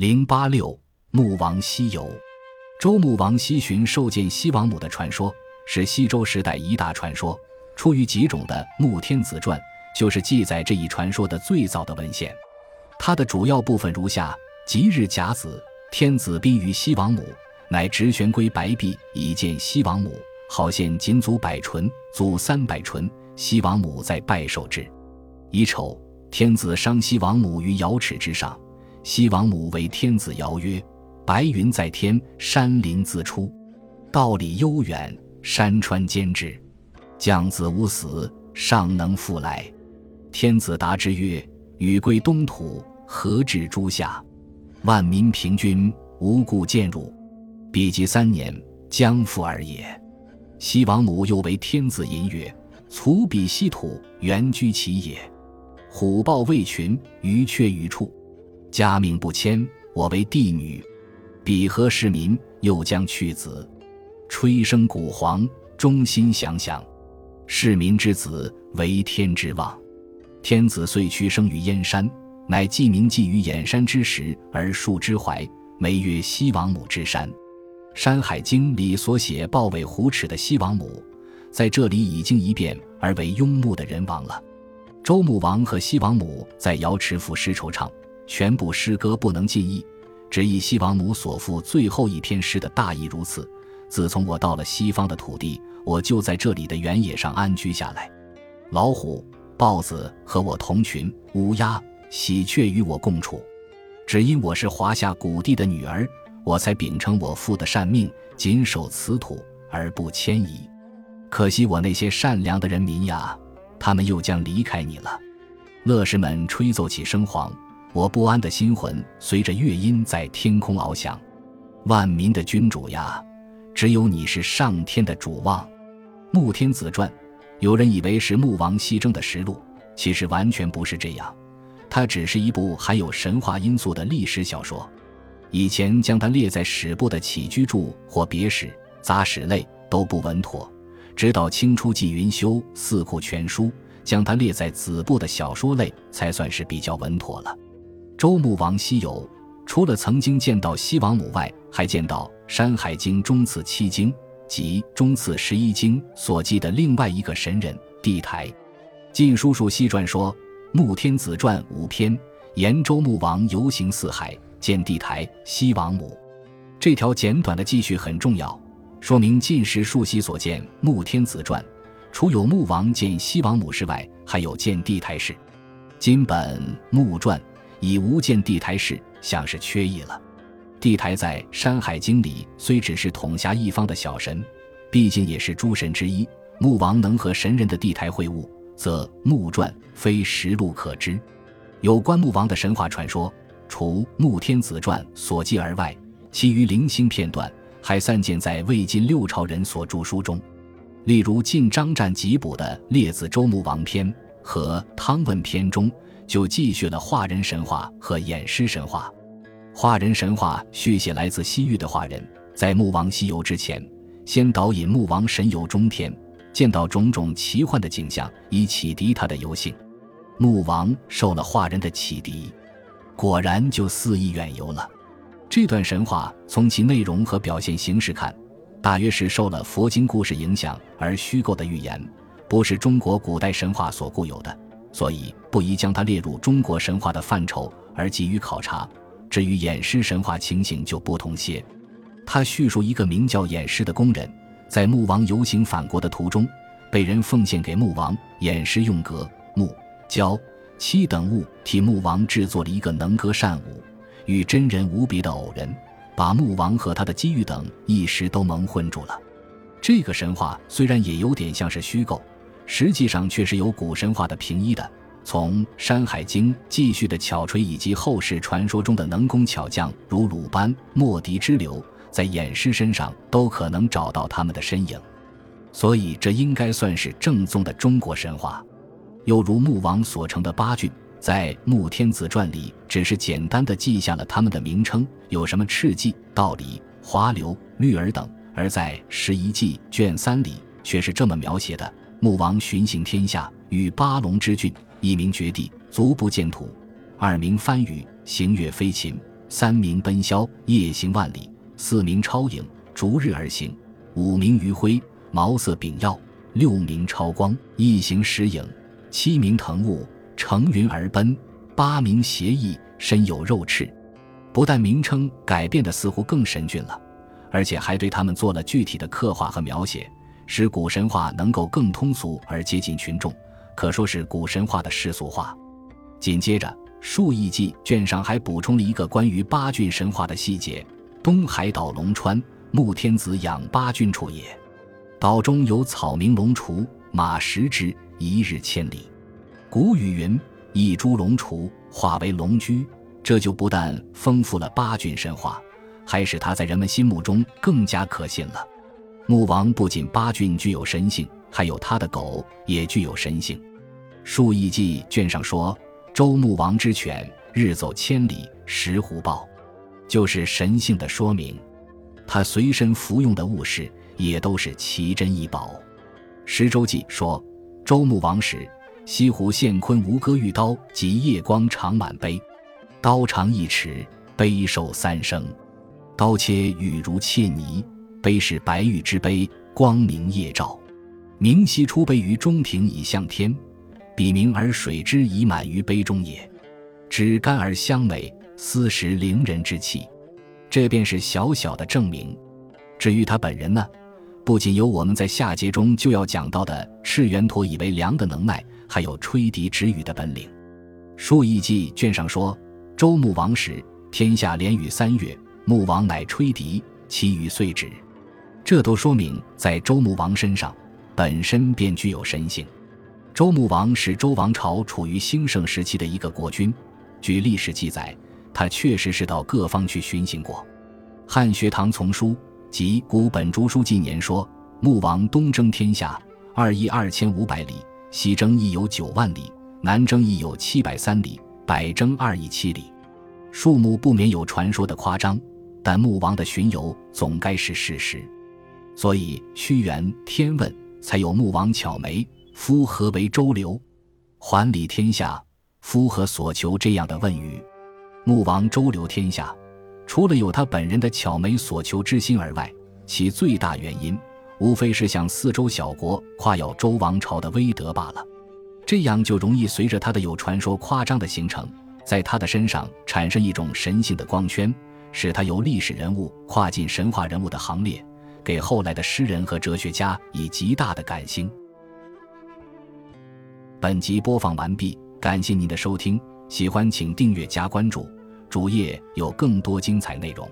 零八六穆王西游，周穆王西巡受见西王母的传说是西周时代一大传说。出于几种的《穆天子传》就是记载这一传说的最早的文献。它的主要部分如下：即日甲子，天子宾于西王母，乃执玄龟白璧以见西王母，好献仅足百纯，足三百纯。西王母在拜受之。乙丑，天子伤西王母于瑶池之上。西王母为天子谣曰：“白云在天，山林自出。道理悠远，山川兼至。将子无死，尚能复来。”天子答之曰：“禹归东土，何至诸夏？万民平均，无故见辱。彼及三年，将复而也。”西王母又为天子吟曰：“卒彼西土，原居其也。虎豹未群，鱼雀于处。”家命不迁，我为帝女，彼何世民？又将去子，吹笙鼓簧，忠心想想。世民之子，为天之望。天子遂屈生于燕山，乃既名寄于燕山之时而树之怀，梅曰西王母之山。《山海经》里所写豹尾虎齿的西王母，在这里已经一变而为庸穆的人王了。周穆王和西王母在瑶池赋诗惆怅。全部诗歌不能尽意，只以西王母所赋最后一篇诗的大意如此：自从我到了西方的土地，我就在这里的原野上安居下来。老虎、豹子和我同群，乌鸦、喜鹊与我共处。只因我是华夏古地的女儿，我才秉承我父的善命，谨守此土而不迁移。可惜我那些善良的人民呀，他们又将离开你了。乐师们吹奏起笙簧。我不安的心魂随着乐音在天空翱翔，万民的君主呀，只有你是上天的主望。《穆天子传》，有人以为是穆王西征的实录，其实完全不是这样，它只是一部含有神话因素的历史小说。以前将它列在史部的起居注或别史、杂史类都不稳妥，直到清初纪云修《四库全书》，将它列在子部的小说类才算是比较稳妥了。周穆王西游，除了曾经见到西王母外，还见到《山海经》中次七经及中次十一经所记的另外一个神人地台。《晋叔叔西传》说，《穆天子传》五篇言周穆王游行四海，见地台、西王母。这条简短的记叙很重要，说明晋时叔西所见《穆天子传》，除有穆王见西王母事外，还有见地台事。今本《穆传》。以无见地台事，像是缺意了。地台在《山海经》里虽只是统辖一方的小神，毕竟也是诸神之一。穆王能和神人的地台会晤，则《穆传》非实录可知。有关穆王的神话传说，除《穆天子传》所记而外，其余零星片段还散见在魏晋六朝人所著书中，例如晋张湛辑补的《列子周穆王篇》和《汤问篇》中。就继续了化人神话和偃师神话。化人神话续写来自西域的化人，在穆王西游之前，先导引穆王神游中天，见到种种奇幻的景象，以启迪他的游性。穆王受了化人的启迪，果然就肆意远游了。这段神话从其内容和表现形式看，大约是受了佛经故事影响而虚构的寓言，不是中国古代神话所固有的。所以不宜将它列入中国神话的范畴而给予考察。至于偃师神话情形就不同些。他叙述一个名叫偃师的工人，在穆王游行返国的途中，被人奉献给穆王。偃师用革、木、胶、漆等物替穆王制作了一个能歌善舞、与真人无别的偶人，把穆王和他的机遇等一时都蒙混住了。这个神话虽然也有点像是虚构。实际上却是有古神话的平依的。从《山海经》继续的巧锤，以及后世传说中的能工巧匠如鲁班、莫迪之流，在偃师身上都可能找到他们的身影。所以，这应该算是正宗的中国神话。又如穆王所成的八郡，在《穆天子传》里只是简单的记下了他们的名称，有什么赤骑、道理、华流、绿儿等；而在《十一记》卷三里却是这么描写的。穆王巡行天下，与八龙之郡，一名绝地，足不见土；二名番禺，行月飞禽，三名奔霄，夜行万里；四名超影，逐日而行；五名余晖，毛色炳耀；六名超光，一行十影；七名腾雾，乘云而奔；八名邪翼，身有肉翅。不但名称改变的似乎更神俊了，而且还对他们做了具体的刻画和描写，使古神话能够更通俗而接近群众，可说是古神话的世俗化。紧接着，《数亿记》卷上还补充了一个关于八骏神话的细节：东海岛龙川，穆天子养八骏处也。岛中有草名龙雏，马食之，一日千里。古语云：“一株龙雏，化为龙驹。”这就不但丰富了八骏神话，还使它在人们心目中更加可信了。穆王不仅八骏具有神性，还有他的狗也具有神性。《数亿记》卷上说：“周穆王之犬日走千里，食虎豹，就是神性的说明。他随身服用的物事也都是奇珍异宝。《十周记》说：“周穆王时，西湖献昆吴戈玉刀及夜光长满杯。”刀长一尺，杯寿三升。刀切玉如切泥，杯是白玉之杯，光明夜照。明夕出杯于中庭，以向天。彼明而水之已满于杯中也。脂干而香美，斯时凌人之气。这便是小小的证明。至于他本人呢，不仅有我们在下节中就要讲到的赤源陀以为良的能耐，还有吹笛止雨的本领。《数亿记》卷上说。周穆王时，天下连雨三月，穆王乃吹笛，其雨遂止。这都说明，在周穆王身上，本身便具有神性。周穆王是周王朝处于兴盛时期的一个国君。据历史记载，他确实是到各方去巡行过。《汉学堂丛书》及《古本竹书纪年》说，穆王东征天下，二亿二千五百里，西征亦有九万里，南征亦有七百三里。百征二亿七里，数目不免有传说的夸张，但穆王的巡游总该是事实，所以屈原《天问》才有“穆王巧眉，夫何为周流？还礼天下，夫何所求？”这样的问语。穆王周流天下，除了有他本人的巧眉所求之心而外，其最大原因无非是向四周小国夸耀周王朝的威德罢了。这样就容易随着他的有传说夸张的形成，在他的身上产生一种神性的光圈，使他由历史人物跨进神话人物的行列，给后来的诗人和哲学家以极大的感兴。本集播放完毕，感谢您的收听，喜欢请订阅加关注，主页有更多精彩内容。